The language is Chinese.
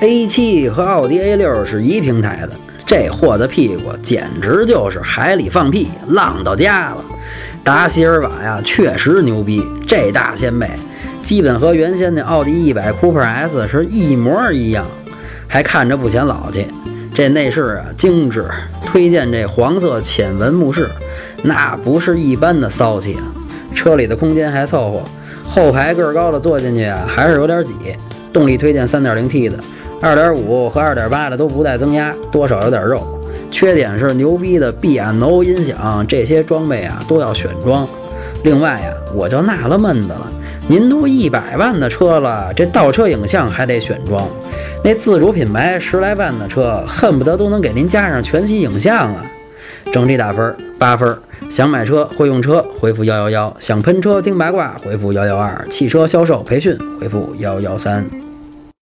A7 和奥迪 A6 是一平台的，这货的屁股简直就是海里放屁，浪到家了。达席尔瓦呀，确实牛逼，这大掀背，基本和原先的奥迪一百 Cooper S 是一模一样，还看着不显老气。这内饰啊，精致，推荐这黄色浅纹木饰，那不是一般的骚气啊。车里的空间还凑合，后排个儿高的坐进去啊，还是有点挤。动力推荐 3.0T 的。二点五和二点八的都不带增压，多少有点肉。缺点是牛逼的 B&O 音响，这些装备啊都要选装。另外呀，我就纳了闷子了，您都一百万的车了，这倒车影像还得选装？那自主品牌十来万的车，恨不得都能给您加上全息影像啊！整体打分八分。想买车会用车，回复幺幺幺；想喷车听八卦，回复幺幺二；汽车销售培训，回复幺幺三。